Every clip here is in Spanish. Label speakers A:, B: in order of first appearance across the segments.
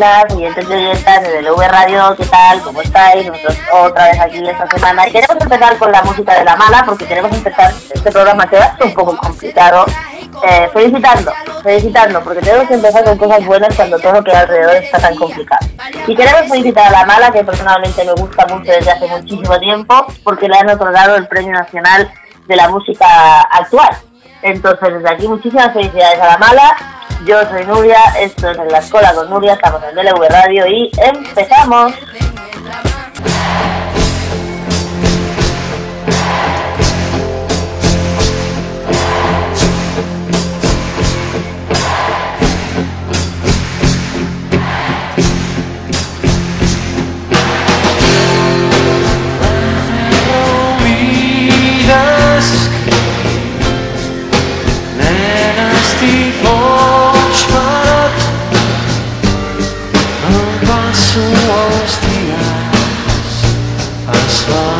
A: buenas, oyentes de V Radio, ¿qué tal? ¿Cómo estáis? Nosotros otra vez aquí esta semana. Y queremos empezar con la música de la mala, porque queremos empezar este programa que va un poco complicado. Eh, felicitando, felicitando, porque tenemos que empezar con cosas buenas cuando todo lo que alrededor está tan complicado. Y queremos felicitar a la mala, que personalmente me gusta mucho desde hace muchísimo tiempo, porque le han otorgado el Premio Nacional de la Música Actual. Entonces, desde aquí, muchísimas felicidades a la mala. Yo soy Nuria, esto es en la escuela con Nuria, estamos en DLV Radio y empezamos. far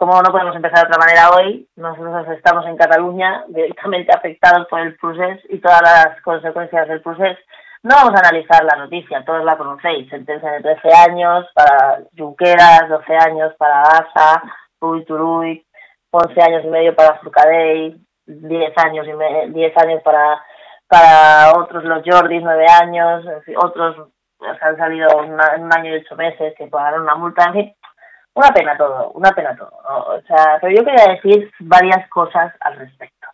A: como no podemos empezar de otra manera hoy, nosotros estamos en Cataluña, directamente afectados por el procés y todas las consecuencias del procés. No vamos a analizar la noticia, todos la conocéis, sentencia de 13 años para Junqueras, 12 años para Asa, Ruy Turuy, 11 años y medio para Furcadell, 10 años y me- 10 años para para otros los Jordis, 9 años, en fin, otros han salido en un año y ocho meses que pagaron una multa, en fin, una pena todo, una pena todo. O sea, pero yo quería decir varias cosas al respecto.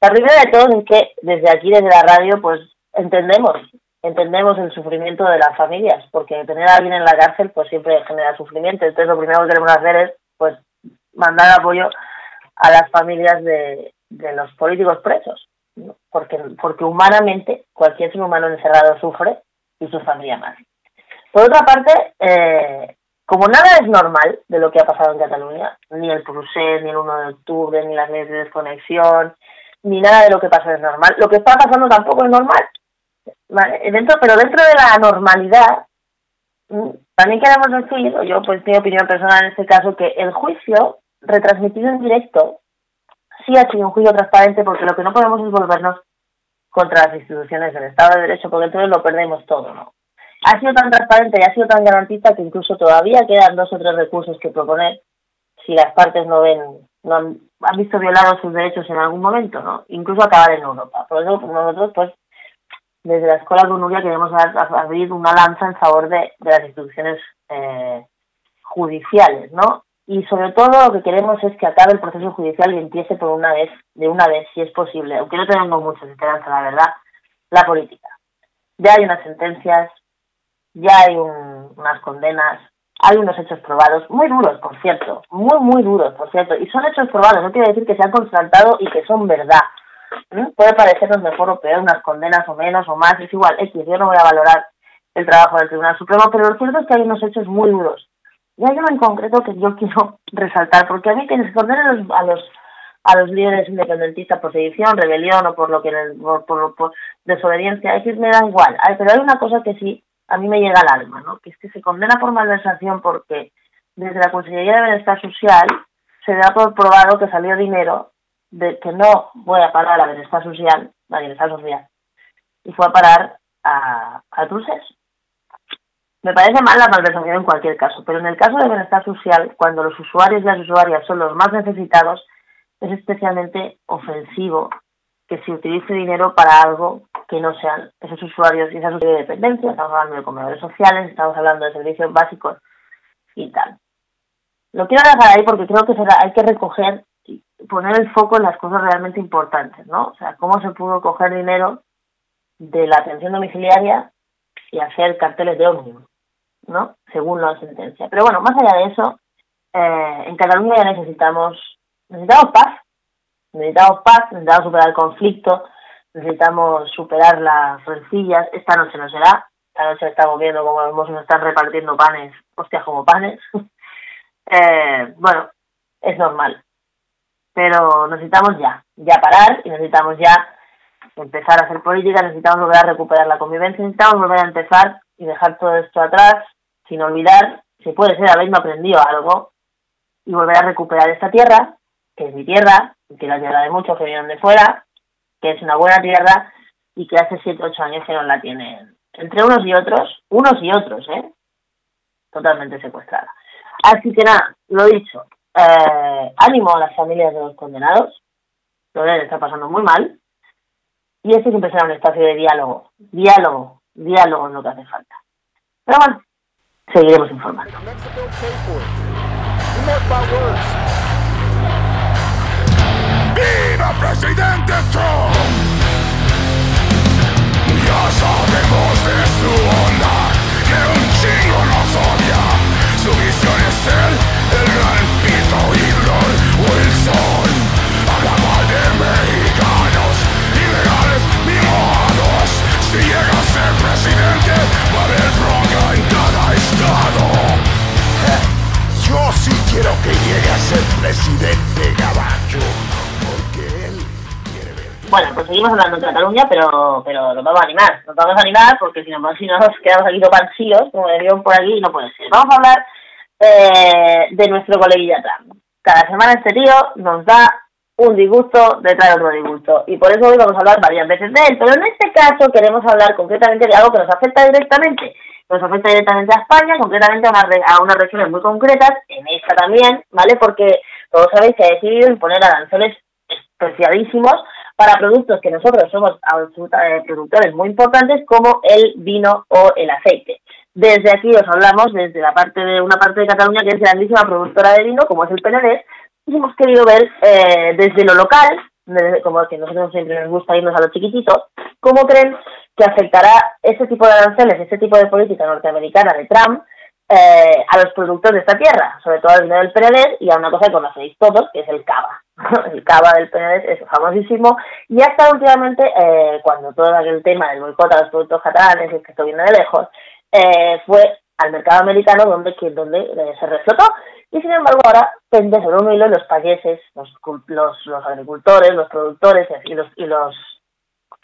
A: La primera de todo es que desde aquí, desde la radio, pues entendemos, entendemos el sufrimiento de las familias, porque tener a alguien en la cárcel pues siempre genera sufrimiento. Entonces lo primero que queremos hacer es pues mandar apoyo a las familias de, de los políticos presos, porque, porque humanamente cualquier ser humano encerrado sufre y su familia más. Por otra parte, eh, como nada es normal de lo que ha pasado en Cataluña, ni el procés, ni el 1 de octubre, ni las leyes de desconexión, ni nada de lo que pasó es normal, lo que está pasando tampoco es normal. Dentro, pero dentro de la normalidad, mm, también queremos decir, o yo pues mi opinión personal en este caso, que el juicio retransmitido en directo sí ha sido un juicio transparente porque lo que no podemos es volvernos contra las instituciones del Estado de Derecho porque entonces lo perdemos todo, ¿no? Ha sido tan transparente y ha sido tan garantista que incluso todavía quedan dos o tres recursos que proponer si las partes no ven, no han, visto violados sus derechos en algún momento, ¿no? Incluso acabar en Europa. Por eso nosotros, pues, desde la Escuela con Nuria queremos abrir una lanza en favor de, de las instituciones eh, judiciales, ¿no? Y sobre todo lo que queremos es que acabe el proceso judicial y empiece por una vez, de una vez, si es posible, aunque no tenemos mucha esperanza, la verdad, la política. Ya hay unas sentencias, ya hay un- unas condenas, hay unos hechos probados, muy duros, por cierto, muy, muy duros, por cierto, y son hechos probados, no quiere decir que se han constatado y que son verdad. Puede parecernos mejor o peor, unas condenas o menos o más, es igual, X, yo no voy a valorar el trabajo del Tribunal Supremo, pero lo cierto es que hay unos hechos muy duros. Y hay uno en concreto que yo quiero resaltar, porque a mí que se condenen a los, a los, a los líderes independentistas por sedición, rebelión o por lo que por, por, por desobediencia, es decir, me da igual. Pero hay una cosa que sí a mí me llega al alma, ¿no? Que es que se condena por malversación porque desde la Consejería de Bienestar Social se da por probado que salió dinero de que no voy a parar a Bienestar Social, a Bienestar Social, y fue a parar a, a Me parece mal la malversación en cualquier caso, pero en el caso de Bienestar Social, cuando los usuarios y las usuarias son los más necesitados, es especialmente ofensivo que se utilice dinero para algo que no sean esos usuarios y esas de dependencia, estamos hablando de comedores sociales, estamos hablando de servicios básicos y tal. Lo quiero dejar ahí porque creo que hay que recoger y poner el foco en las cosas realmente importantes, ¿no? O sea, cómo se pudo coger dinero de la atención domiciliaria y hacer carteles de ómnibus, ¿no? Según la sentencia. Pero bueno, más allá de eso, eh, en Cataluña ya necesitamos, necesitamos paz, necesitamos paz, necesitamos superar el conflicto, necesitamos superar las rencillas. Esta noche no será. Esta noche estamos viendo cómo nos están repartiendo panes, hostias como panes. eh, bueno, es normal. Pero necesitamos ya, ya parar y necesitamos ya empezar a hacer política, necesitamos volver a recuperar la convivencia, necesitamos volver a empezar y dejar todo esto atrás, sin olvidar, si puede ser habiendo aprendido algo, y volver a recuperar esta tierra, que es mi tierra, que la tierra de muchos que vienen de fuera, que es una buena tierra y que hace 7 8 años que no la tienen. Entre unos y otros, unos y otros, ¿eh? Totalmente secuestrada. Así que nada, lo dicho, eh, ánimo a las familias de los condenados, lo deben estar pasando muy mal, y este siempre será un espacio de diálogo, diálogo, diálogo es lo que hace falta. Pero bueno, seguiremos informando.
B: ¡Viva presidente Trump! Ya sabemos de su onda que un chingo nos odia. Su visión es ser el gran pito Hitler Wilson. Habla mal de mexicanos, ilegales, mimosos. Si llega a ser presidente, va a haber bronca en cada estado. Yo sí quiero que llegue a ser presidente, gabacho.
A: Bueno, pues seguimos hablando de Cataluña, pero pero nos vamos a animar. Nos vamos a animar porque si no, si no nos quedamos aquí topancillos, como dirían por aquí, no puede ser. Vamos a hablar eh, de nuestro coleguilla Trump. Cada semana este tío nos da un disgusto detrás de otro disgusto. Y por eso hoy vamos a hablar varias veces de él. Pero en este caso queremos hablar concretamente de algo que nos afecta directamente. Nos afecta directamente a España, concretamente a, una, a unas regiones muy concretas, en esta también, ¿vale? Porque todos sabéis que ha decidido imponer aranceles especialísimos para productos que nosotros somos eh, productores muy importantes como el vino o el aceite. Desde aquí os hablamos desde la parte de una parte de Cataluña que es grandísima productora de vino, como es el Penedés, y hemos querido ver eh, desde lo local, como que nosotros siempre nos gusta irnos a lo chiquitito, cómo creen que afectará ese tipo de aranceles, ese tipo de política norteamericana de Trump eh, a los productos de esta tierra, sobre todo al vino del Penedés y a una cosa que conocéis todos, que es el cava. el cava del Penedés es famosísimo y hasta últimamente, eh, cuando todo aquel tema del boicot a los productos catalanes, es que esto viene de lejos, eh, fue al mercado americano donde, donde eh, se reflotó y sin embargo ahora pende sobre un hilo los payeses, los, los, los agricultores, los productores y los, y los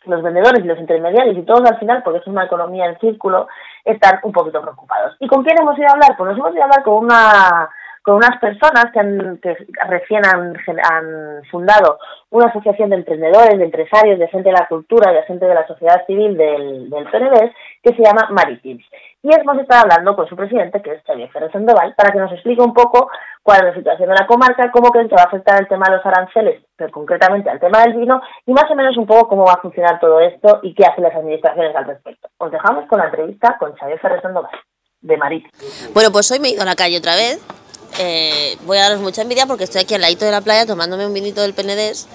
A: los vendedores y los intermediarios y todos al final, porque es una economía en círculo, están un poquito preocupados. ¿Y con quién hemos ido a hablar? Pues nos hemos ido a hablar con una con unas personas que, han, que recién han, han, fundado una asociación de emprendedores, de empresarios, de gente de la cultura y de gente de la sociedad civil del, del PNV que se llama Maritims. Y hemos estado hablando con su presidente, que es Xavier Ferrer Sandoval, para que nos explique un poco cuál es la situación de la comarca, cómo creen que va a afectar el tema de los aranceles, pero concretamente al tema del vino, y más o menos un poco cómo va a funcionar todo esto y qué hacen las administraciones al respecto. Os dejamos con la entrevista con Xavier Ferrer Sandoval, de Maritims.
C: Bueno, pues hoy me he ido a la calle otra vez eh, voy a daros mucha envidia porque estoy aquí al ladito de la playa tomándome un vinito del Penedés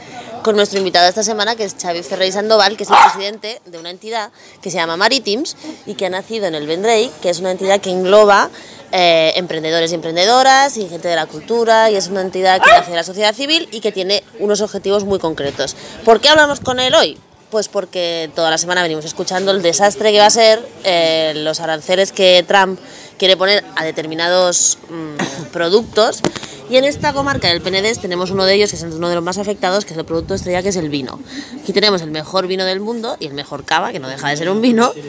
C: con nuestro invitado esta semana que es Xavi Ferrey Sandoval, que es el presidente de una entidad que se llama Maritims y que ha nacido en el Vendrell, que es una entidad que engloba eh, emprendedores y emprendedoras y gente de la cultura y es una entidad que nace de la sociedad civil y que tiene unos objetivos muy concretos. ¿Por qué hablamos con él hoy? Pues porque toda la semana venimos escuchando el desastre que va a ser eh, los aranceles que Trump quiere poner a determinados mm, productos. Y en esta comarca del Penedés tenemos uno de ellos, que es uno de los más afectados, que es el producto estrella, que es el vino. Aquí tenemos el mejor vino del mundo y el mejor cava, que no deja de ser un vino.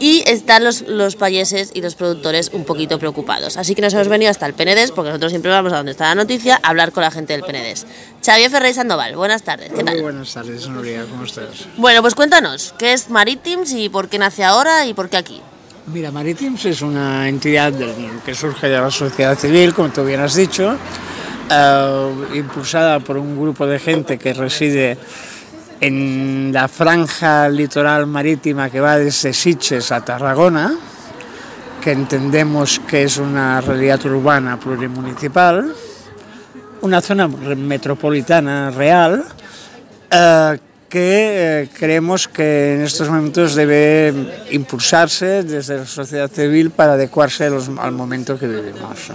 C: Y están los, los payeses y los productores un poquito preocupados. Así que nos hemos venido hasta el Penedés, porque nosotros siempre vamos a donde está la noticia, a hablar con la gente del Penedés. Xavier Ferrer Sandoval, buenas tardes. ¿Qué
D: Muy
C: tal?
D: buenas tardes, Nuria, ¿cómo estás?
C: Bueno, pues cuéntanos, ¿qué es Maritims y por qué nace ahora y por qué aquí?
D: Mira, Maritims es una entidad del- que surge de la sociedad civil, como tú bien has dicho, eh, impulsada por un grupo de gente que reside en la franja litoral marítima que va desde Sitges a Tarragona, que entendemos que es una realidad urbana plurimunicipal, una zona metropolitana real, eh, que eh, creemos que en estos momentos debe impulsarse desde la sociedad civil para adecuarse al momento que vivimos.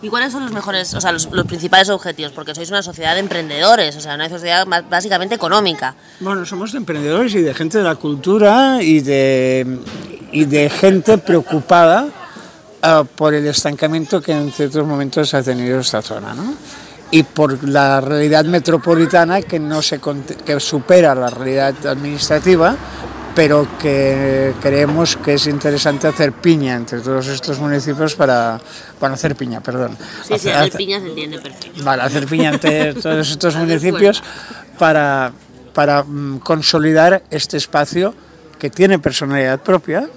C: ¿Y cuáles son los mejores, o sea, los, los principales objetivos? Porque sois una sociedad de emprendedores, o sea, una sociedad básicamente económica.
D: Bueno, somos de emprendedores y de gente de la cultura y de, y de gente preocupada eh, por el estancamiento que en ciertos momentos ha tenido esta zona, ¿no? Y por la realidad metropolitana que, no se, que supera la realidad administrativa, pero que creemos que es interesante hacer piña entre todos estos municipios para... Bueno, hacer piña, perdón.
C: Sí, sí,
D: Hacer-
C: piña se entiende perfecto.
D: Vale, hacer piña entre todos estos
C: Hacer
D: municipios para, para mm, consolidar este espacio que tiene personalidad propia,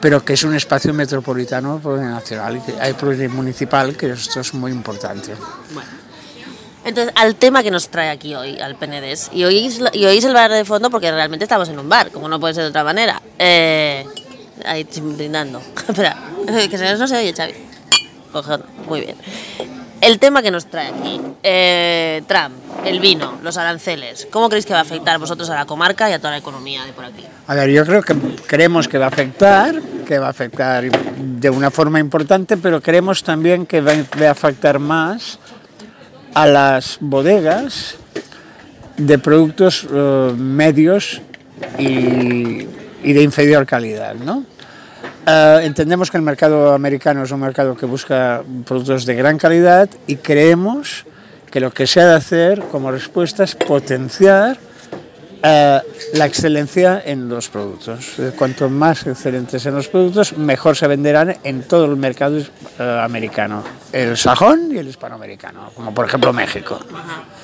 D: pero que es un espacio metropolitano plurinacional y que hay plurimunicipal, que esto es muy importante.
C: Entonces, al tema que nos trae aquí hoy, al Penedés, y oís, y oís el bar de fondo porque realmente estamos en un bar, como no puede ser de otra manera. Eh, ahí brindando. Espera, que se no se oye, Xavi. Cojón, muy bien. El tema que nos trae aquí, eh, Trump, el vino, los aranceles, ¿cómo creéis que va a afectar vosotros a la comarca y a toda la economía de por aquí?
D: A ver, yo creo que creemos que va a afectar, que va a afectar de una forma importante, pero creemos también que va a afectar más a las bodegas de productos eh, medios y, de inferior calidad, ¿no? Eh, entendemos que el mercado americano es un mercado que busca productos de gran calidad y creemos que lo que se ha de hacer como respuesta es potenciar eh, la excelencia en los productos. Eh, Cuanto más excelentes en los productos, mejor se venderán en todo el mercado eh, americano, el sajón y el hispanoamericano, como por ejemplo México.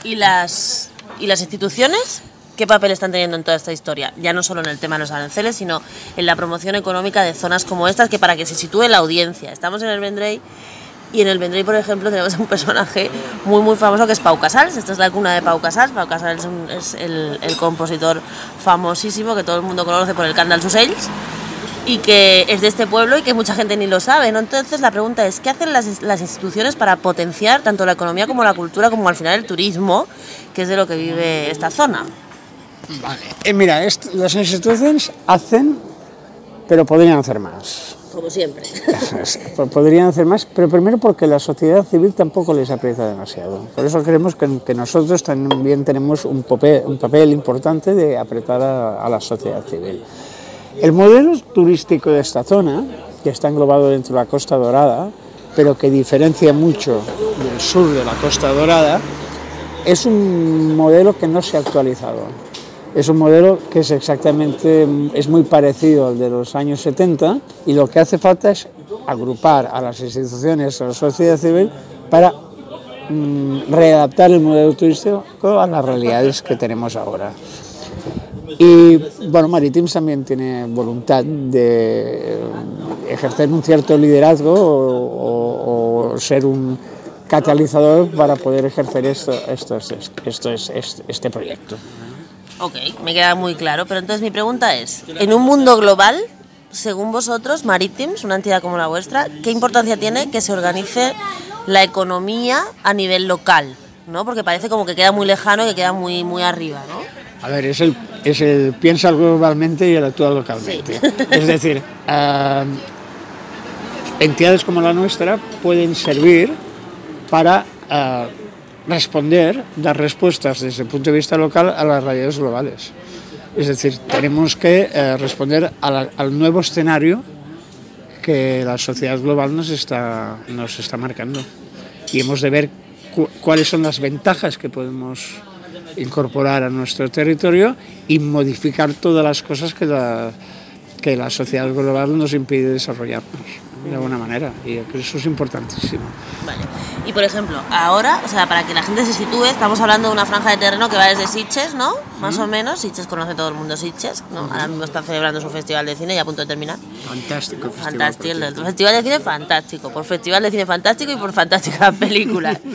C: ¿Y las, ¿Y las instituciones? ¿Qué papel están teniendo en toda esta historia? Ya no solo en el tema de los aranceles, sino en la promoción económica de zonas como estas, que para que se sitúe la audiencia. Estamos en el Vendrell y en el Vendrell, por ejemplo, tenemos un personaje muy, muy famoso que es Pau Casals. Esta es la cuna de Pau Casals. Pau Casals es, el, compositor famosísimo que todo el mundo conoce por el Candal Susells y que es de este pueblo y que mucha gente ni lo sabe, ¿no? Entonces la pregunta es, ¿qué hacen las, instituciones para potenciar tanto la economía como la cultura, como al final el turismo, que es de lo que vive esta zona?
D: Eh, mira, las instituciones hacen, pero podrían hacer más.
C: Como siempre.
D: Po- Podrían hacer más, pero primero porque la sociedad civil tampoco les aprieta demasiado. Por eso creemos que, que nosotros también tenemos un papel, un papel importante de apretar a, a la sociedad civil. El modelo turístico de esta zona, que está englobado dentro de la Costa Dorada, pero que diferencia mucho del sur de la Costa Dorada, es un modelo que no se ha actualizado. Es un modelo que es exactamente, es muy parecido al de los años 70 y lo que hace falta es agrupar a las instituciones, a la sociedad civil para mm, readaptar el modelo turístico a las realidades que tenemos ahora. Y bueno, Maritims también tiene voluntad de ejercer un cierto liderazgo o, ser un catalizador para poder ejercer esto, esto, esto, esto es, este proyecto.
C: Ok, me queda muy claro, pero entonces mi pregunta es, en un mundo global, según vosotros, Maritims, una entidad como la vuestra, ¿qué importancia tiene que se organice la economía a nivel local? ¿no? Porque parece como que queda muy lejano y que queda muy, muy arriba, ¿no?
D: A ver, es el, es el piensa globalmente y el actúa localmente. Es decir, ah, entidades como la nuestra pueden servir para ah, responder, dar respuestas desde el punto de vista local a las realidades globales. Es decir, tenemos que eh, responder al nuevo escenario que la sociedad global nos está, nos está marcando. Y hemos de ver cu- cuáles son las ventajas que podemos incorporar a nuestro territorio y modificar todas las cosas que la, que la sociedad global nos impide desarrollarnos de alguna manera. Y eso es importantísimo.
C: Vale. Y por ejemplo, ahora, o sea, para que la gente se sitúe, estamos hablando de una franja de terreno que va desde Sitges, ¿no? Más o menos. Sitges conoce todo el mundo Sitges, ¿no? Ahora mismo está celebrando su festival de cine y a punto de terminar.
D: Fantástico.
C: Fantástico, el festival de cine fantástico, por festival de cine fantástico y por fantásticas películas.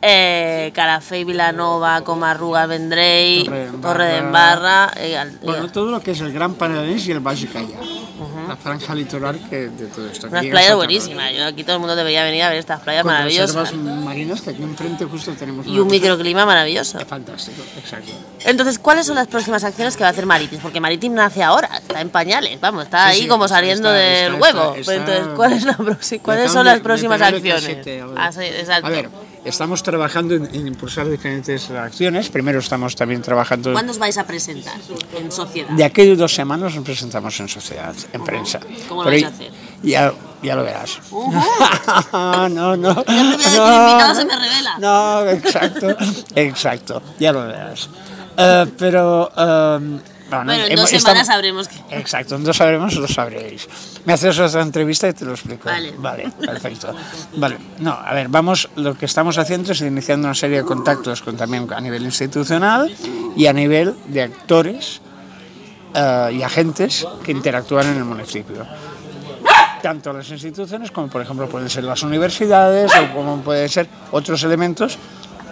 C: Eh, Carafé, Vilanova, Comarruga,
D: Torredembarra.
C: Torre de Embarra. eh, al-
D: Bueno,
C: eh,
D: todo lo que es el Gran Penedès y el Valle Calla. La franja litoral que de todo esto.
C: unas playas buenísimas. Yo aquí todo el mundo debería venir a ver estas playas
D: Con
C: maravillosas.
D: reservas marinas que aquí enfrente justo tenemos
C: Y un microclima maravilloso.
D: Fantástico, exacto.
C: Entonces, ¿cuáles son las próximas acciones que va a hacer Maritim? Porque Maritim nace ahora, está en pañales, vamos, está
D: Sí,
C: ahí
D: sí,
C: como saliendo
D: está-
C: del
D: está-
C: huevo.
D: está-
C: Entonces, ¿cuál es la próxima- ¿cuáles son las próximas acciones?
D: casete.
C: Ah, sí, exacto.
D: A ver, estamos trabajando en, en impulsar diferentes acciones. Primero estamos también trabajando...
C: ¿Cuándo os vais a presentar en sociedad?
D: De aquí a dos semanas nos presentamos en sociedad, en prensa.
C: ¿Cómo lo
D: Por
C: vais a hacer?
D: Ya, ya lo verás.
C: Ujú.
D: no, no.
C: Ya primera vez que el invitado se me revela.
D: No, exacto, exacto. Ya lo verás. Eh, pero... eh,
C: Bueno, en
D: hemos-
C: dos semanas sabremos que...
D: Exacto, en dos sabremos, lo sabréis. Me haces otra entrevista y te lo explico.
C: Vale.
D: Vale, perfecto. Vale, no, a ver, vamos, lo que estamos haciendo es iniciando una serie de contactos con, también a nivel institucional y a nivel de actores eh, y agentes que interactúan en el municipio. Tanto las instituciones como, por ejemplo, pueden ser las universidades o como pueden ser otros elementos,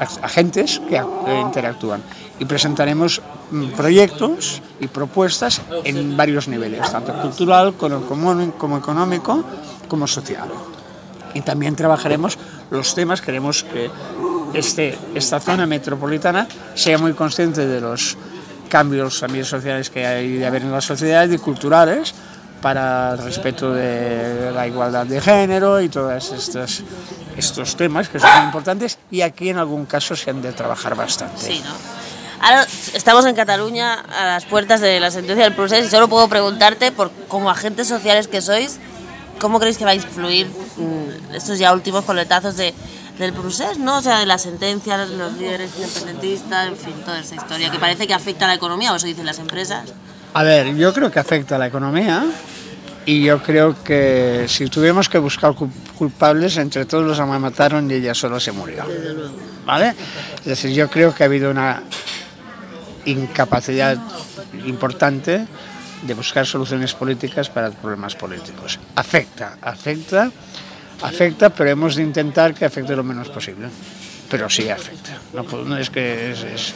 D: ag- agentes que ac- interactúan. Y presentaremos mm, proyectos y propuestas en varios niveles, tanto cultural como económico como social. Y también trabajaremos los temas, queremos que este, esta zona metropolitana sea muy consciente de los cambios también sociales que hay de haber en la sociedad y culturales para el respeto de la igualdad de género y todos estos, estos temas que son muy importantes y aquí en algún caso se han de trabajar bastante.
C: Sí, ¿no? Ahora estamos en Cataluña a las puertas de la sentencia del proceso y solo puedo preguntarte, por como agentes sociales que sois, ¿cómo creéis que va a influir mm, estos ya últimos coletazos de, del procés, ¿no? O sea, de la sentencia, los líderes independentistas, en fin, toda esa historia que parece que afecta a la economía, o eso dicen las empresas.
D: A ver, yo creo que afecta a la economía y yo creo que si tuviéramos que buscar cul- culpables, entre todos los la mataron y ella solo se murió. ¿Vale? Es decir, yo creo que ha habido una incapacidad importante de buscar soluciones políticas para problemas políticos. Afecta, afecta, afecta, pero hemos de intentar que afecte lo menos posible. Pero sí afecta. No, no es que es, es,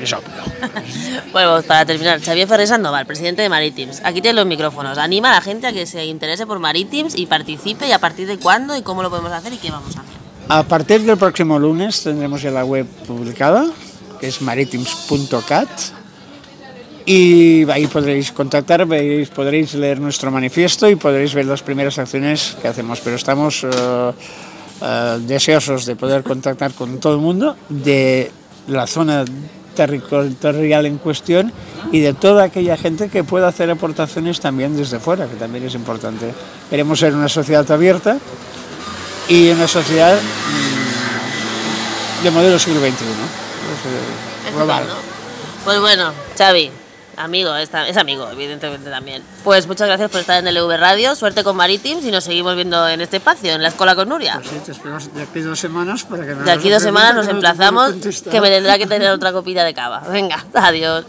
D: es obvio.
C: Bueno, pues para terminar, Xavier Ferrer Sandoval, presidente de Maritims. Aquí tiene los micrófonos. Anima a la gente a que se interese por Maritims y participe y a partir de cuándo y cómo lo podemos hacer y qué vamos a hacer.
D: A partir del próximo lunes tendremos ya la web publicada, que es maritims.cat, y ahí podréis contactar, podréis leer nuestro manifiesto y podréis ver las primeras acciones que hacemos. Pero estamos eh, deseosos de poder contactar con todo el mundo de la zona territorial en cuestión y de toda aquella gente que pueda hacer aportaciones también desde fuera, que también es importante. Queremos ser una sociedad abierta y una sociedad mm, de modelo siglo XXI. Global.
C: Pues bueno, Xavi, amigo, es amigo, evidentemente también. Pues muchas gracias por estar en el LV Radio, suerte con Maritims y nos seguimos viendo en este espacio, en la Escuela con Nuria.
D: Pues sí, te espero de aquí dos semanas para que me
C: De aquí dos semanas nos
D: no
C: emplazamos, que me tendrá que tener otra copita de cava. Venga, adiós.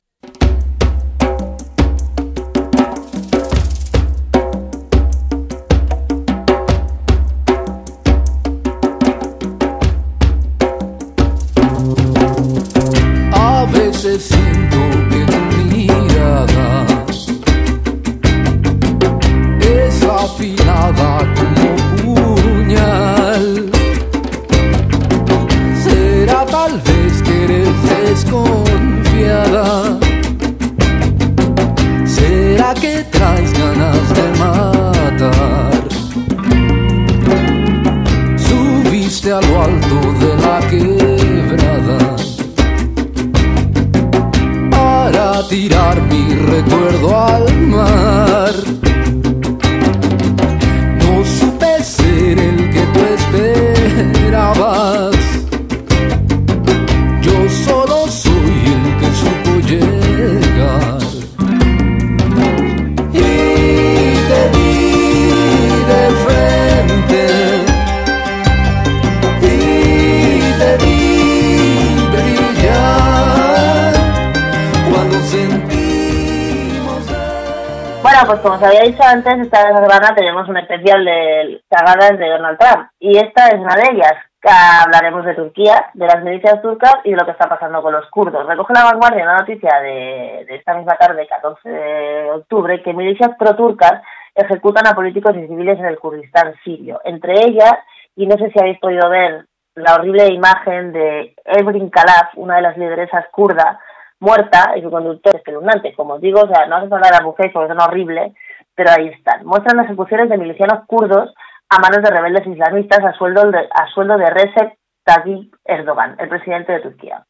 A: Dicho antes, esta semana tenemos un especial de cagadas de Donald Trump. Y esta es una de ellas. Hablaremos de Turquía, de las milicias turcas y de lo que está pasando con los kurdos. Recoge la vanguardia una noticia de, de esta misma tarde, 14 de octubre, que milicias pro-turcas ejecutan a políticos y civiles en el Kurdistán sirio. Entre ellas, y no sé si habéis podido ver la horrible imagen de Evrin Kalaf, una de las lideresas kurdas, muerta y su conductor espeluznante. Como os digo, o sea, no hace falta de bufet porque son horribles, pero ahí están. Muestran las ejecuciones de milicianos kurdos a manos de rebeldes islamistas a sueldo de, a sueldo de Recep Tayyip Erdogan, el presidente de Turquía.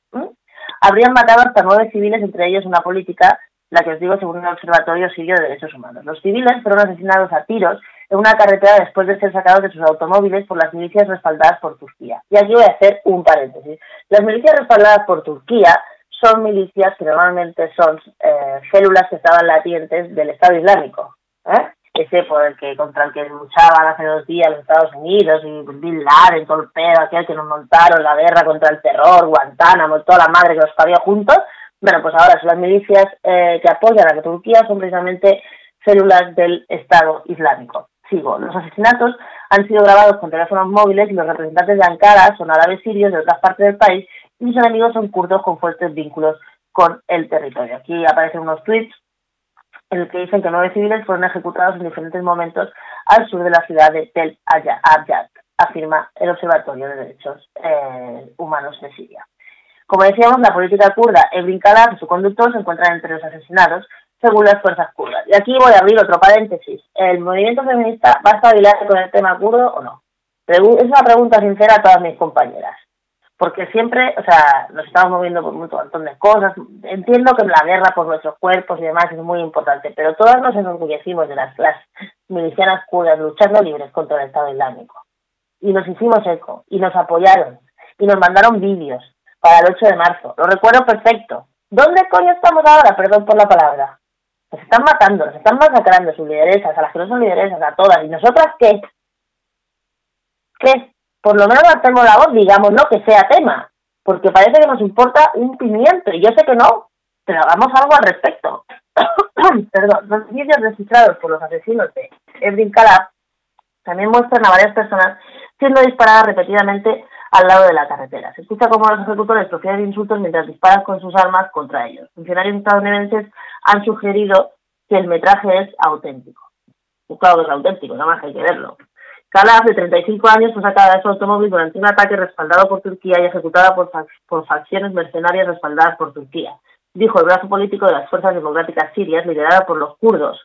A: Habrían matado hasta nueve civiles, entre ellos una política, la que os digo según un observatorio sirio de derechos humanos. Los civiles fueron asesinados a tiros en una carretera después de ser sacados de sus automóviles por las milicias respaldadas por Turquía. Y aquí voy a hacer un paréntesis. Las milicias respaldadas por Turquía son milicias que normalmente son eh, células que estaban latientes del Estado Islámico. ¿eh? Ese por el que contra el que luchaban hace dos días los Estados Unidos y Bin Laden, todo el pedo, aquel que nos montaron la guerra contra el terror, Guantánamo, toda la madre que los parió juntos. Bueno, pues ahora son las milicias eh, que apoyan a Turquía son precisamente células del Estado Islámico. Sigo. Los asesinatos han sido grabados con teléfonos móviles y los representantes de Ankara son árabes sirios de otras partes del país sus enemigos son kurdos con fuertes vínculos con el territorio. Aquí aparecen unos tweets en el que dicen que nueve civiles fueron ejecutados en diferentes momentos al sur de la ciudad de Tel Abyad, afirma el Observatorio de Derechos eh, Humanos de Siria. Como decíamos, la política kurda Evrin Kalaf y su conductor se encuentran entre los asesinados según las fuerzas kurdas. Y aquí voy a abrir otro paréntesis. ¿El movimiento feminista va a estabilizar con el tema kurdo o no? Es una pregunta sincera a todas mis compañeras. Porque siempre, o sea, nos estamos moviendo por un montón de cosas. Entiendo que la guerra por nuestros cuerpos y demás es muy importante, pero todas nos enorgullecimos de las, las milicianas kurdas luchando libres contra el Estado Islámico. Y nos hicimos eco, y nos apoyaron, y nos mandaron vídeos para el 8 de marzo. Lo recuerdo perfecto. ¿Dónde coño estamos ahora? Perdón por la palabra. Nos están matando, nos están masacrando sus lideresas, a las que no son lideresas, a todas. ¿Y nosotras qué? ¿Qué? Por lo menos hacemos la voz, digamos, no que sea tema. Porque parece que nos importa un pimiento. Y yo sé que no, pero hagamos algo al respecto. Perdón, los vídeos registrados por los asesinos de Ebrin Kalaf también muestran a varias personas siendo disparadas repetidamente al lado de la carretera. Se escucha cómo los ejecutores profieren insultos mientras disparan con sus armas contra ellos. Funcionarios estadounidenses han sugerido que el metraje es auténtico. Pues claro que es auténtico, nada más que hay que verlo. Kalaf, de 35 años, fue sacada de su automóvil durante un ataque respaldado por Turquía y ejecutada por, fac- por facciones mercenarias respaldadas por Turquía, dijo el brazo político de las Fuerzas Democráticas Sirias, liderada por los kurdos,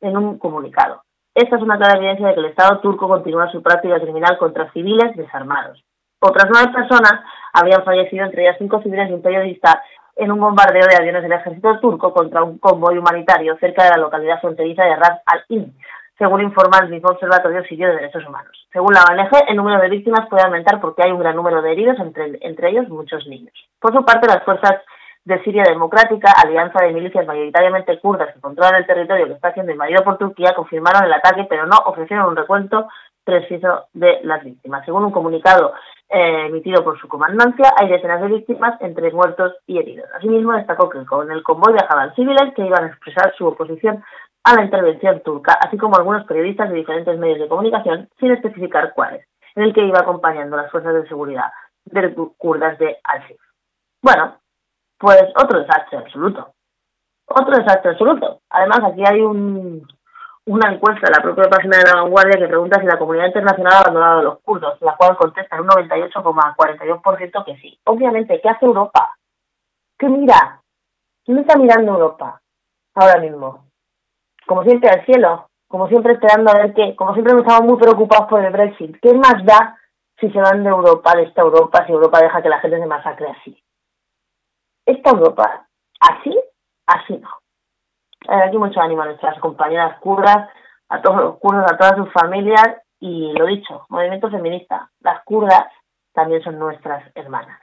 A: en un comunicado. Esta es una clara evidencia de que el Estado turco continúa su práctica criminal contra civiles desarmados. Otras nueve personas habrían fallecido, entre ellas cinco civiles y un periodista, en un bombardeo de aviones del ejército turco contra un convoy humanitario cerca de la localidad fronteriza de Ras al-Ain, según informa el mismo Observatorio Sirio de Derechos Humanos. Según la ONG, el número de víctimas puede aumentar porque hay un gran número de heridos, entre, entre ellos muchos niños. Por su parte, las fuerzas de Siria Democrática, alianza de milicias mayoritariamente kurdas que controlan el territorio que está siendo invadido por Turquía, confirmaron el ataque, pero no ofrecieron un recuento preciso de las víctimas. Según un comunicado eh, emitido por su comandancia, hay decenas de víctimas entre muertos y heridos. Asimismo, destacó que con el convoy viajaban civiles que iban a expresar su oposición a la intervención turca, así como algunos periodistas de diferentes medios de comunicación, sin especificar cuáles, en el que iba acompañando las fuerzas de seguridad de kurdas de Al-Sif. Bueno, pues otro desastre absoluto. Otro desastre absoluto. Además, aquí hay un, una encuesta en la propia página de la vanguardia que pregunta si la comunidad internacional ha abandonado a los kurdos, la cual contesta en un 98,42% que sí. Obviamente, ¿qué hace Europa? ¿Qué mira? ¿Quién está mirando Europa ahora mismo? Como siempre al cielo, como siempre esperando a ver qué, como siempre estamos muy preocupados por el Brexit. ¿Qué más da si se van de Europa, de esta Europa, si Europa deja que la gente se masacre así? Esta Europa, así, así no. Aquí mucho ánimo a nuestras compañeras kurdas, a todos los kurdos, a todas sus familias y lo dicho, movimiento feminista, las kurdas también son nuestras hermanas.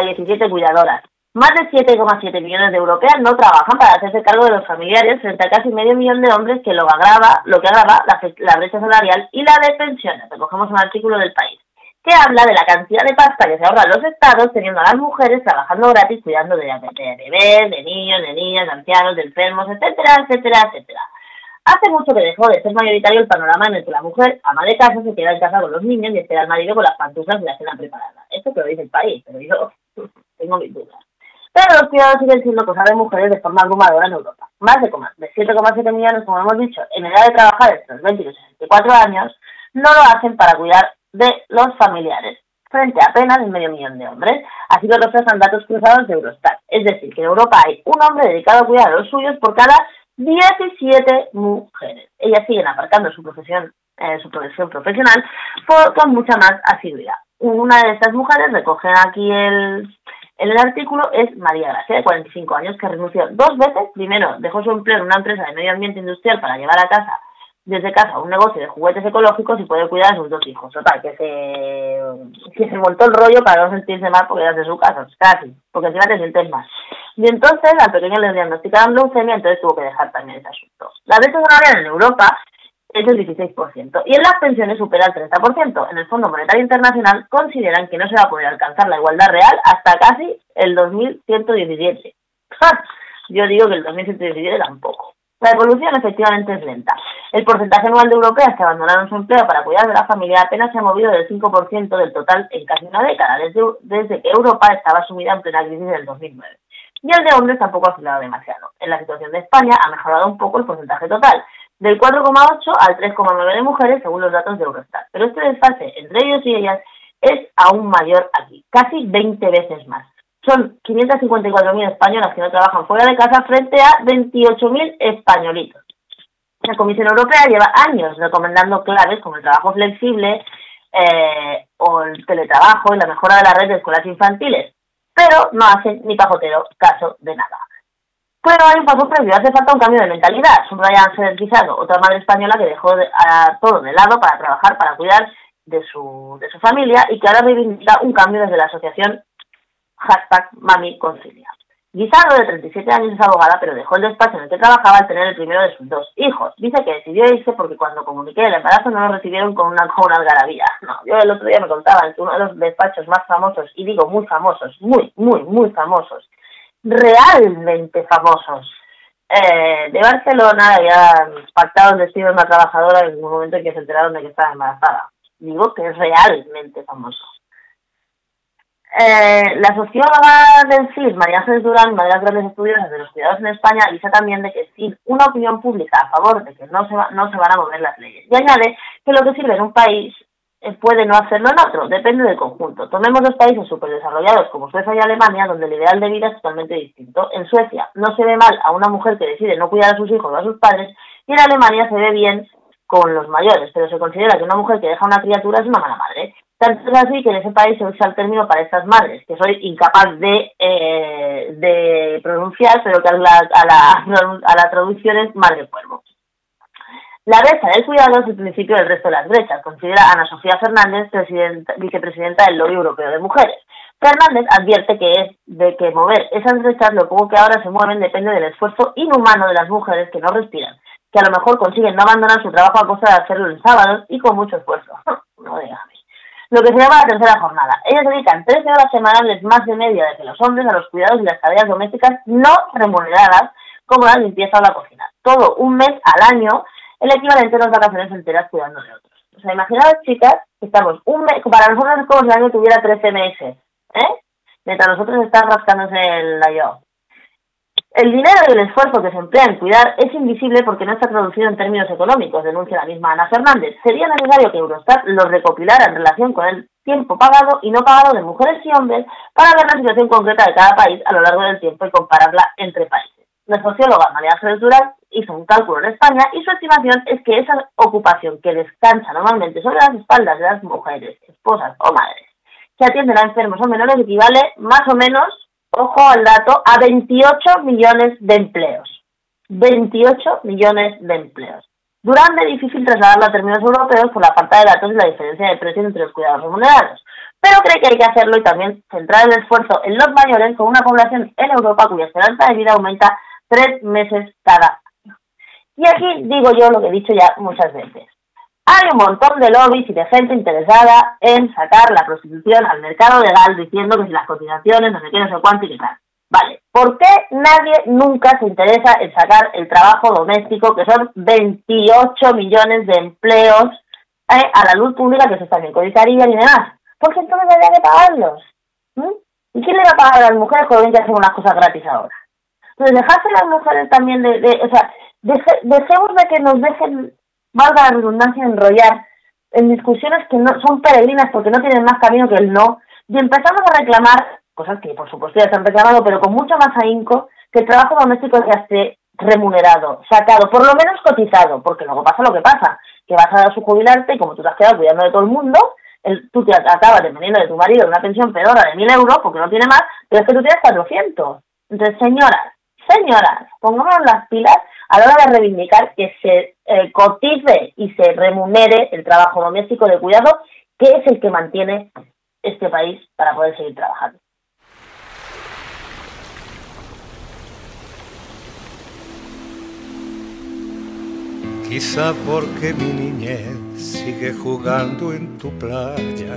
A: Cuidador por cada 17 cuidadoras. Más de 7,7 millones de europeas no trabajan para hacerse cargo de los familiares frente a casi medio millón de hombres que lo agrava, lo que agrava la brecha salarial y la de pensiones. Recogemos un artículo del país que habla de la cantidad de pasta que se ahorran los estados teniendo a las mujeres trabajando gratis cuidando de, de bebés, de niños, de niñas, de ancianos, de enfermos, etcétera, etcétera, etcétera. Hace mucho que dejó de ser mayoritario el panorama en el que la mujer, ama de casa, se queda en casa con los niños y espera al marido con las pantuflas y la cena preparada. Esto que lo dice el país, pero yo tengo mis dudas. Pero los cuidados siguen siendo cosa de mujeres de forma abrumadora en Europa. Más de, coma- de 7,7 millones, como hemos dicho, en edad de trabajar entre los 20 y los 64 años, no lo hacen para cuidar de los familiares, frente a apenas un medio millón de hombres. Así lo reflejan datos cruzados de Eurostat. Es decir, que en Europa hay un hombre dedicado a cuidar a los suyos por cada 17 mujeres. Ellas siguen aparcando su profesión, eh, su profesión profesional con mucha más asiduidad. Una de estas mujeres, recogen aquí el, en el artículo, es María Gracia, de 45 años, que renunció dos veces. Primero, dejó su empleo en una empresa de medio ambiente industrial para llevar a casa desde casa un negocio de juguetes ecológicos y poder cuidar a sus dos hijos. Total, que se, que se montó el rollo para no sentirse mal porque eras de su casa, casi, porque encima te sientes mal. Y entonces al pequeño le diagnosticaron leucemia, entonces tuvo que dejar también ese asunto. La brecha salarial en Europa es del 16% y en las pensiones supera el 30%. En el Fondo Monetario Internacional consideran que no se va a poder alcanzar la igualdad real hasta casi el 2117. ¡Ja! Yo digo que el 2117 tampoco. La evolución efectivamente es lenta. El porcentaje anual de europeas que abandonaron su empleo para cuidar de la familia apenas se ha movido del 5% del total en casi una década, desde, desde que Europa estaba sumida en plena crisis del 2009. Y el de hombres tampoco ha oscilado demasiado. En la situación de España ha mejorado un poco el porcentaje total, del 4,8 al 3,9 de mujeres según los datos de Eurostat. Pero este desfase entre ellos y ellas es aún mayor aquí, casi 20 veces más. Son 554.000 españolas que no trabajan fuera de casa frente a 28.000 españolitos. La Comisión Europea lleva años recomendando claves como el trabajo flexible eh, o el teletrabajo y la mejora de la red de escuelas infantiles, pero no hacen ni pajotero caso de nada. Pero hay un paso previo, hace falta un cambio de mentalidad. Subraya Ángel Pizarro, otra madre española que dejó de- a todo de lado para trabajar, para cuidar de su, de su familia y que ahora reivindica un cambio desde la asociación hashtag Mami Concilia. Guisardo, de 37 años, es abogada, pero dejó el despacho en el que trabajaba al tener el primero de sus dos hijos. Dice que decidió irse porque cuando comuniqué el embarazo no lo recibieron con una, con una algarabía. No, yo el otro día me contaban que uno de los despachos más famosos, y digo muy famosos, muy, muy, muy famosos, realmente famosos, eh, de Barcelona había pactado el destino de una trabajadora en un momento en que se enteraron de que estaba embarazada. Digo que es realmente famoso. Eh, la socióloga del CIS, María Ángeles Durán, una de las grandes estudiosas de los cuidados en España, dice también de que sin una opinión pública a favor de que no se, va- no se van a mover las leyes. Y añade que lo que sirve en un país puede no hacerlo en otro, depende del conjunto. Tomemos los países superdesarrollados como Suecia y Alemania, donde el ideal de vida es totalmente distinto. En Suecia no se ve mal a una mujer que decide no cuidar a sus hijos o a sus padres, y en Alemania se ve bien con los mayores, pero se considera que una mujer que deja una criatura es una mala madre. Tanto es así que en ese país se usa el término para estas madres, que soy incapaz de, eh, de pronunciar, pero que a la, a, la, a la traducción es madre cuervo. La brecha del cuidado es el principio del resto de las brechas, considera Ana Sofía Fernández, presidenta- vicepresidenta del Lobby Europeo de Mujeres. Fernández advierte que es de que mover esas brechas, lo poco que ahora se mueven, depende del esfuerzo inhumano de las mujeres que no respiran, que a lo mejor consiguen no abandonar su trabajo a costa de hacerlo en sábados y con mucho esfuerzo. No digas. Lo que se llama la tercera jornada. Ellas dedican 13 horas semanales más de media de que los hombres a los cuidados y las tareas domésticas no remuneradas, como la limpieza o la cocina. Todo un mes al año, el equivalente a las vacaciones enteras cuidando de otros. O sea, imaginaos, chicas, que estamos un mes, para nosotros es como si año tuviera 13 meses, ¿eh? Mientras nosotros están rascándose el yo. El dinero y el esfuerzo que se emplea en cuidar es invisible porque no está traducido en términos económicos, denuncia la misma Ana Fernández. Sería necesario que Eurostat lo recopilara en relación con el tiempo pagado y no pagado de mujeres y hombres para ver la situación concreta de cada país a lo largo del tiempo y compararla entre países. La socióloga María Ángeles Durán hizo un cálculo en España y su estimación es que esa ocupación que descansa normalmente sobre las espaldas de las mujeres, esposas o madres que atienden a enfermos o menores equivale más o menos, ojo al dato, a 28 millones de empleos. 28 millones de empleos. Durán de difícil trasladarlo a términos europeos por la falta de datos y la diferencia de precios entre los cuidados remunerados. Pero cree que hay que hacerlo y también centrar el esfuerzo en los mayores con una población en Europa cuya esperanza de vida aumenta tres meses cada. Y aquí digo yo lo que he dicho ya muchas veces. Hay un montón de lobbies y de gente interesada en sacar la prostitución al mercado legal diciendo que si las cotizaciones, no sé qué, no sé cuánto y qué tal. Vale, ¿por qué nadie nunca se interesa en sacar el trabajo doméstico, que son 28 millones de empleos eh, a la luz pública que se también codizarían y demás? Porque entonces habría que pagarlos. ¿Y quién le va a pagar a las mujeres cuando que hacen unas cosas gratis ahora? Entonces, dejarse las mujeres también de, de o sea, deje- dejemos de que nos dejen, valga la redundancia, enrollar en discusiones que no son peregrinas porque no tienen más camino que el no, y empezamos a reclamar cosas que por supuesto ya se han reclamado, pero con mucho más ahínco, que el trabajo doméstico ya esté remunerado, sacado, por lo menos cotizado, porque luego pasa lo que pasa, que vas a su jubilarte y como tú te has quedado cuidando de todo el mundo, el- tú te acabas dependiendo de tu marido de una pensión pedora de mil euros porque no tiene más, pero es que tú tienes 400. Entonces, señoras, señoras, pongámonos las pilas a la hora de reivindicar que se eh, cotice y se remunere el trabajo doméstico de cuidado, que es el que mantiene este país para poder seguir trabajando.
E: Quizá porque mi niñez sigue jugando en tu playa.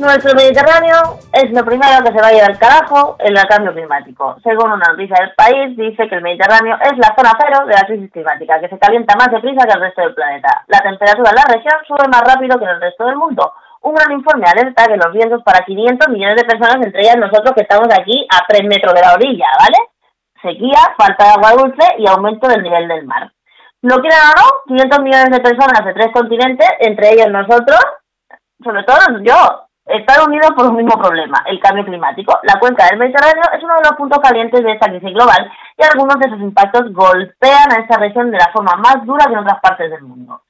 A: Nuestro Mediterráneo es lo primero que se va a llevar al carajo en el cambio climático. Según una noticia del país, dice que el Mediterráneo es la zona cero de la crisis climática, que se calienta más deprisa que el resto del planeta. La temperatura en la región sube más rápido que en el resto del mundo. Un gran informe alerta que los riesgos para 500 millones de personas, entre ellas nosotros que estamos aquí a 3 metros de la orilla, ¿vale? Sequía, falta de agua dulce y aumento del nivel del mar. Lo quieran o no, 500 millones de personas de tres continentes, entre ellos nosotros, sobre todo yo, están unidos por un mismo problema, el cambio climático. La cuenca del Mediterráneo es uno de los puntos calientes de esta crisis global y algunos de sus impactos golpean a esta región de la forma más dura que en otras partes del mundo.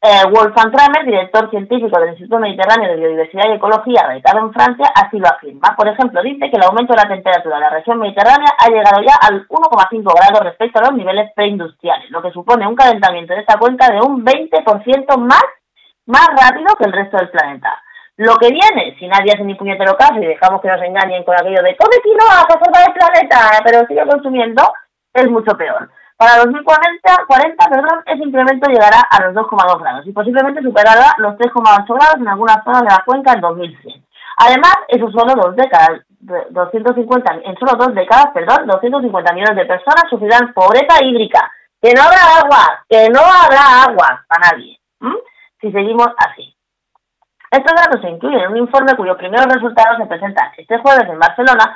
A: Eh, Wolfgang Kramer, director científico del Instituto Mediterráneo de Biodiversidad y Ecología, radicado en Francia, así lo afirma. Por ejemplo, dice que el aumento de la temperatura de la región mediterránea ha llegado ya al 1,5 grados respecto a los niveles preindustriales, lo que supone un calentamiento de esta cuenca de un 20% más, más rápido que el resto del planeta. Lo que viene, si nadie hace ni puñetero caso y dejamos que nos engañen con aquello de come quinoa para salvar el planeta, pero sigue consumiendo, es mucho peor. Para 2040, 40, perdón, ese incremento llegará a los 2,2 grados y posiblemente superará los 3,8 grados en algunas zonas de la cuenca en 2100. Además, eso solo dos décadas, de- 250, en solo dos décadas, perdón, 250 millones de personas sufrirán pobreza hídrica. Que no habrá agua, que no habrá agua para nadie. Si seguimos así. Estos datos se incluyen en un informe cuyos primeros resultados se presentan este jueves en Barcelona,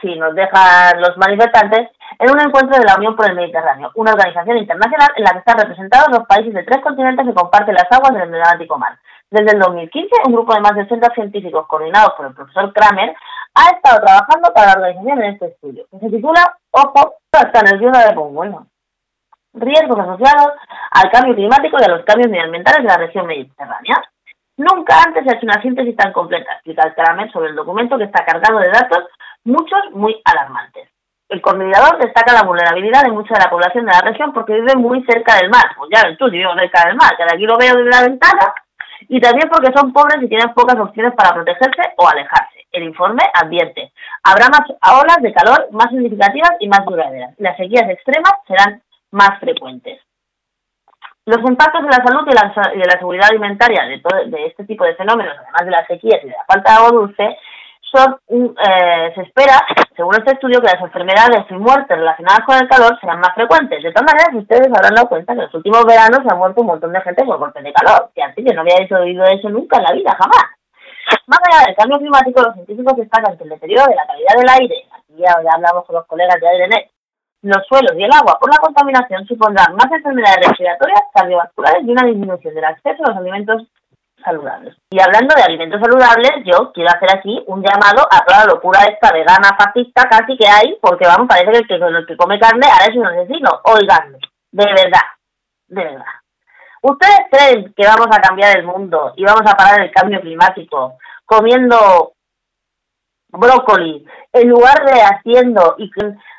A: si nos dejan los manifestantes, en un encuentro de la Unión por el Mediterráneo, una organización internacional en la que están representados los países de tres continentes que comparten las aguas del Atlántico Mar. Desde el 2015, un grupo de más de 80 científicos coordinados por el profesor Kramer ha estado trabajando para la organización en este estudio, que se titula, ojo, hasta nerviosa de pues bueno, riesgos asociados al cambio climático y a los cambios medioambientales de la región mediterránea. Nunca antes se ha hecho una síntesis tan completa, explica el Kramer sobre el documento que está cargado de datos, muchos muy alarmantes. El coordinador destaca la vulnerabilidad de mucha de la población de la región porque vive muy cerca del mar. Pues ya ves tú, si vivo cerca del mar, que de aquí lo veo desde la ventana, y también porque son pobres y tienen pocas opciones para protegerse o alejarse. El informe advierte, habrá más olas de calor más significativas y más duraderas. Las sequías extremas serán más frecuentes. Los impactos de la salud y de la seguridad alimentaria de, todo, de este tipo de fenómenos, además de las sequías y de la falta de agua dulce, son, mm, eh, se espera, según este estudio, que las enfermedades y muertes relacionadas con el calor serán más frecuentes. De todas maneras, ustedes habrán dado cuenta que en los últimos veranos se ha muerto un montón de gente por golpes de calor, que antes yo no había oído eso nunca en la vida, jamás. Más allá del cambio climático, los científicos destacan que el deterioro de la calidad del aire, aquí ya, hablamos con los colegas de AIRENET, los suelos y el agua por la contaminación supondrán más enfermedades respiratorias, cardiovasculares y una disminución del acceso a los alimentos saludables. Y hablando de alimentos saludables, yo quiero hacer aquí un llamado a toda la locura esta vegana fascista casi que hay, porque vamos, parece que el que, el que come carne ahora es un asesino. Oiganme, de verdad, de verdad. ¿Ustedes creen que vamos a cambiar el mundo y vamos a parar el cambio climático comiendo brócoli en lugar de haciendo y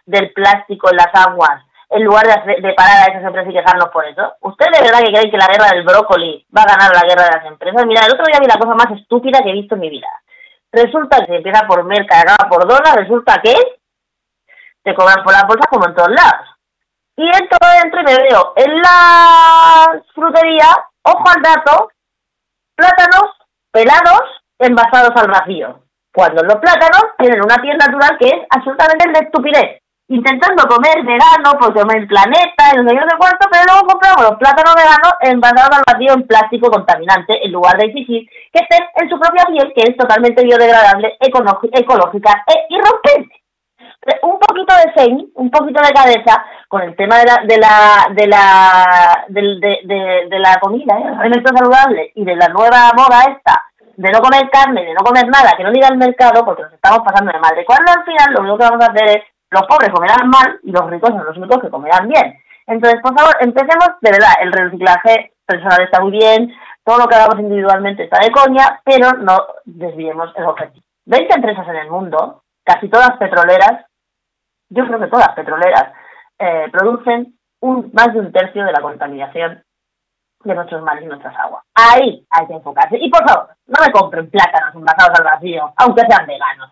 A: del plástico en las aguas en lugar de, de parar a esas empresas y quejarnos por eso? ¿Ustedes de verdad que creen que la guerra del brócoli va a ganar la guerra de las empresas? Mira, el otro día vi la cosa más estúpida que he visto en mi vida. Resulta que se empieza por Merca y por dólar, resulta que te cobran por las bolsas como en todos lados. Y entro dentro y me veo en la frutería, ojo al dato, plátanos pelados envasados al vacío. Cuando los plátanos tienen una piel natural que es absolutamente de estupidez. Intentando comer vegano por comer el planeta, y no sé qué, no sé cuánto, pero luego compramos los plátanos veganos envasados al vacío en plástico contaminante en lugar de exigir que estén en su propia piel, que es totalmente biodegradable, ecológica e irrompente un poquito de zen, un poquito de cabeza con el tema de la de la de la del- de, de, de la comida, ¿eh? los alimentos saludables y de la nueva moda esta de no comer carne, de no comer nada, que no diga el mercado porque nos estamos pasando de madre. Cuando al final lo único que vamos a hacer es los pobres comerán mal y los ricos son los únicos que comerán bien. Entonces, por favor, empecemos de verdad. El reciclaje personal está muy bien, todo lo que hagamos individualmente está de coña, pero no desviemos el objetivo. 20 empresas en el mundo, casi todas petroleras, yo creo que todas petroleras, eh, producen un, más de un tercio de la contaminación de nuestros mares y nuestras aguas. Ahí hay que enfocarse. Y por favor, no me compren plátanos envasados al vacío, aunque sean veganos.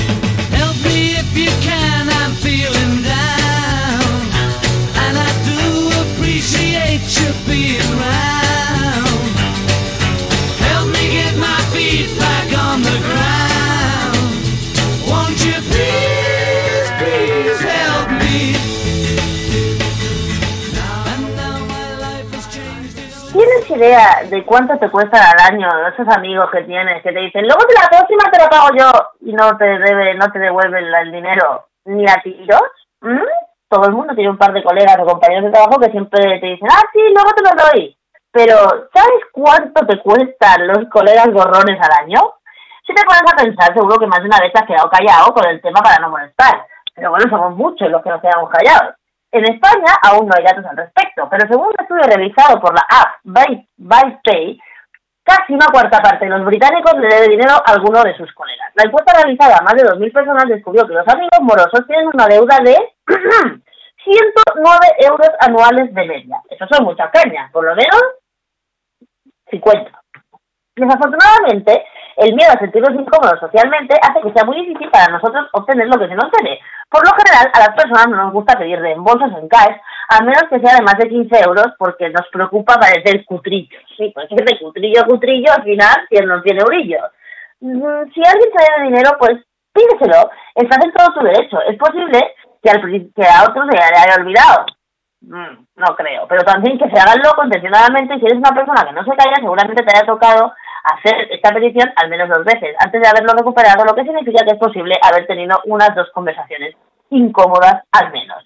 F: can, I'm feeling down. And I do appreciate you being around.
A: Idea de cuánto te cuestan al año esos amigos que tienes que te dicen, luego de la próxima te la pago yo y no te debe, no te devuelven el dinero ni a tiros? ¿Mm? Todo el mundo tiene un par de colegas o compañeros de trabajo que siempre te dicen, ah, sí, luego te lo doy. Pero, ¿sabes cuánto te cuestan los colegas gorrones al año? Si te pones a pensar, seguro que más de una vez te has quedado callado con el tema para no molestar. Pero bueno, somos muchos los que nos quedamos callados. En España aún no hay datos al respecto, pero según un estudio realizado por la app BytePay, casi una cuarta parte de los británicos le debe dinero a alguno de sus colegas. La encuesta realizada a más de 2.000 personas descubrió que los amigos morosos tienen una deuda de 109 euros anuales de media. Eso son muchas cañas, por lo menos 50. Desafortunadamente, el miedo a sentirnos incómodos socialmente hace que sea muy difícil para nosotros obtener lo que se nos debe. Por lo general, a las personas no nos gusta pedir reembolsos en cash, a menos que sea de más de 15 euros, porque nos preocupa parecer cutrillo. Sí, pues es de cutrillo a cutrillo, al final, quien no tiene brillo. Mm, Si alguien te debe dinero, pues pídeselo. Estás en todo tu derecho. Es posible que, al, que a otros se le haya olvidado. Mm, no creo, pero también que se hagan loco intencionadamente y si eres una persona que no se calla, seguramente te haya tocado hacer esta petición al menos dos veces antes de haberlo recuperado, lo que significa que es posible haber tenido unas dos conversaciones incómodas al menos.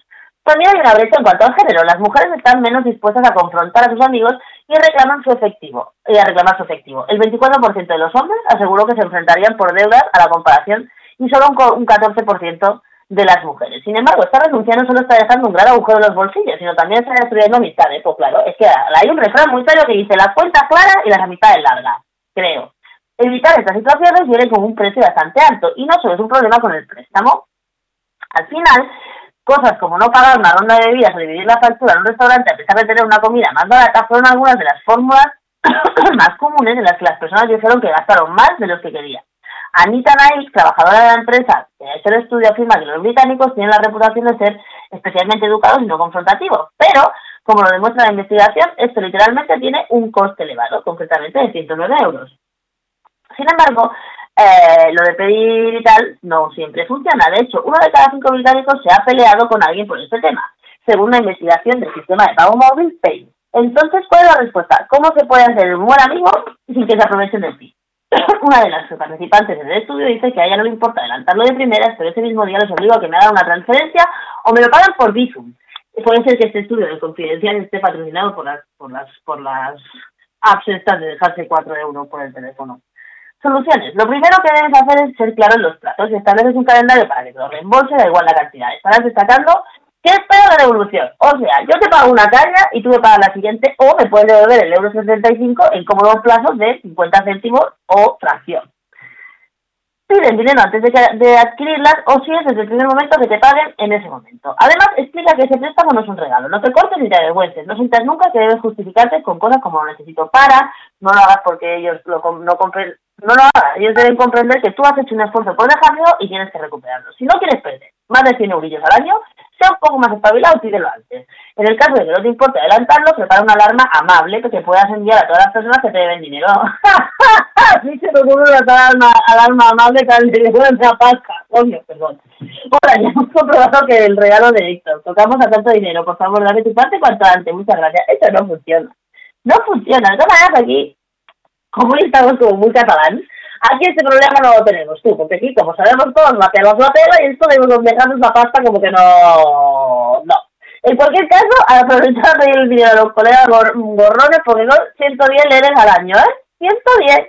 A: También hay una brecha en cuanto al género. Las mujeres están menos dispuestas a confrontar a sus amigos y reclaman su efectivo, y a reclamar su efectivo. El 24% de los hombres aseguró que se enfrentarían por deudas a la comparación y solo un, co- un 14% de las mujeres. Sin embargo, esta renuncia no solo está dejando un gran agujero en los bolsillos, sino también está destruyendo amistades. Pues claro, es que hay un refrán muy serio que dice las cuentas claras y las amistades largas, creo. Evitar estas situaciones viene con un precio bastante alto y no solo es un problema con el préstamo. Al final, cosas como no pagar una ronda de bebidas o dividir la factura en un restaurante a pesar de tener una comida más barata fueron algunas de las fórmulas más comunes en las que las personas dijeron que gastaron más de los que querían. Anita Niles, trabajadora de la empresa que hecho el estudio, afirma que los británicos tienen la reputación de ser especialmente educados y no confrontativos, pero, como lo demuestra la investigación, esto literalmente tiene un coste elevado, concretamente de 109 euros. Sin embargo, eh, lo de pedir y tal no siempre funciona. De hecho, uno de cada cinco británicos se ha peleado con alguien por este tema, según una investigación del sistema de pago móvil Pay. Entonces, ¿cuál es la respuesta? ¿Cómo se puede hacer un buen amigo sin que se aprovechen de ti? Una de las participantes del estudio dice que a ella no le importa adelantarlo de primeras, pero ese mismo día les obligo a que me hagan una transferencia o me lo pagan por Bizum. Puede ser que este estudio de confidencial esté patrocinado por las, por las, por las apps estas de dejarse 4 euros por el teléfono. Soluciones. Lo primero que debes hacer es ser claro en los plazos y estableces un calendario para que te lo reembolse, da igual la cantidad. Estarás destacando que espero la devolución. O sea, yo te pago una caña y tú me pagas la siguiente o me puedes devolver el euro 75 en cómodos plazos de 50 céntimos o fracción. Piden dinero antes de, de adquirirlas o si es desde el primer momento que te paguen en ese momento. Además, explica que ese préstamo no es un regalo. No te cortes ni te avergüences. No sientas nunca que debes justificarte con cosas como lo necesito para, no lo hagas porque ellos lo, no compren, no lo hagan. Ellos deben comprender que tú has hecho un esfuerzo por dejarlo y tienes que recuperarlo. Si no quieres perder más de 100 eurillos al año, sea un poco más espabilado pídelo antes. En el caso de que no te importe adelantarlo, prepara una alarma amable que te puedas enviar a todas las personas que te deben dinero. Sí se te ocurre una alarma, alarma amable dinero en la pasca. Coño, perdón. Ahora, ya hemos comprobado que el regalo de Víctor. Tocamos a tanto dinero. Por favor, dame tu parte cuanto antes. Muchas gracias. Esto no funciona. No funciona. De todas aquí, como estamos como muy catalán, aquí este problema no lo tenemos tú, porque aquí, como sabemos todos, pela es la pela y esto de dejarnos la pasta como que no... No. En cualquier caso, aprovechar de el dinero a los colegas gor- gorrones, porque no 110 leres al año, ¿eh? 110.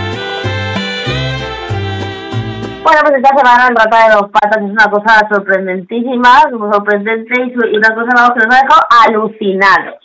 A: Bueno, pues esta semana el rata de dos patas es una cosa sorprendentísima, sorprendente y, una cosa vamos, que nos ha dejado alucinados.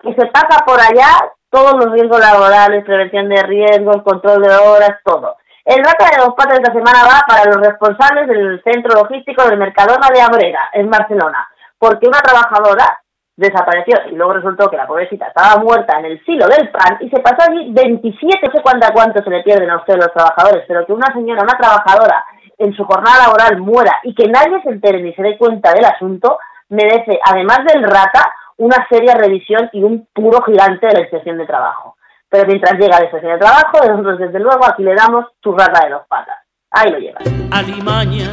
A: Que se pasa por allá todos los riesgos laborales, prevención de riesgos, control de horas, todo. El rata de dos patas de esta semana va para los responsables del centro logístico del Mercadona de Abrera, en Barcelona, porque una trabajadora desapareció y luego resultó que la pobrecita estaba muerta en el silo del pan y se pasó allí 27, no sé cuánto, cuánto se le pierden a ustedes los trabajadores, pero que una señora, una trabajadora en su jornada laboral muera y que nadie se entere ni se dé cuenta del asunto, merece, además del rata, una seria revisión y un puro gigante de la inspección de trabajo. Pero mientras llega la inspección de trabajo, nosotros desde luego aquí le damos tu rata de dos patas. Ahí lo llevas.
G: Alimaña,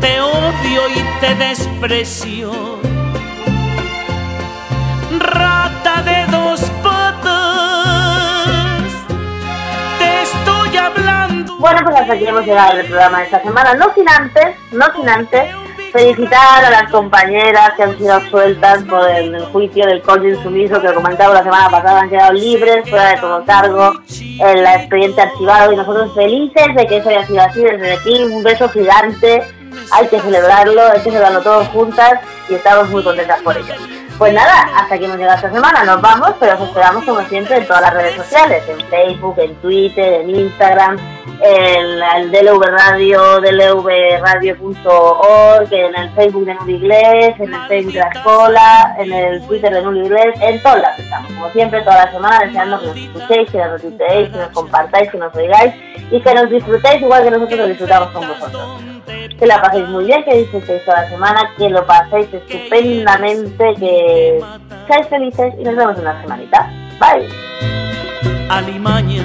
G: te odio y te desprecio. Rata de dos patas, te estoy hablando.
A: Bueno, pues hasta aquí hemos llegado el programa de esta semana. No sin antes, no sin antes, felicitar a las compañeras que han sido absueltas por el juicio del coche insumiso que comentaba la semana pasada, han quedado libres, fuera de todo cargo, el expediente archivado y nosotros felices de que eso haya sido así. Desde aquí un beso gigante, hay que celebrarlo, hay que celebrarlo todos juntas y estamos muy contentas por ello. Pues nada, hasta aquí hemos llegado esta semana, nos vamos, pero os esperamos como siempre en todas las redes sociales, en Facebook, en Twitter, en Instagram, en el DLV Radio, dlvradio.org, en el Facebook de Nuli Inglés, en el Facebook de la Escola, en el Twitter de Nuli Inglés, en todas las estamos, como siempre, toda la semana, deseando que nos escuchéis, que nos retuiteéis, que nos compartáis, que nos oigáis y que nos disfrutéis igual que nosotros lo disfrutamos con vosotros. Que la paséis muy bien, que disfrutéis toda la semana, que lo paséis estupendamente, que seáis felices y nos vemos en una semanita. Bye.
G: Alimaña,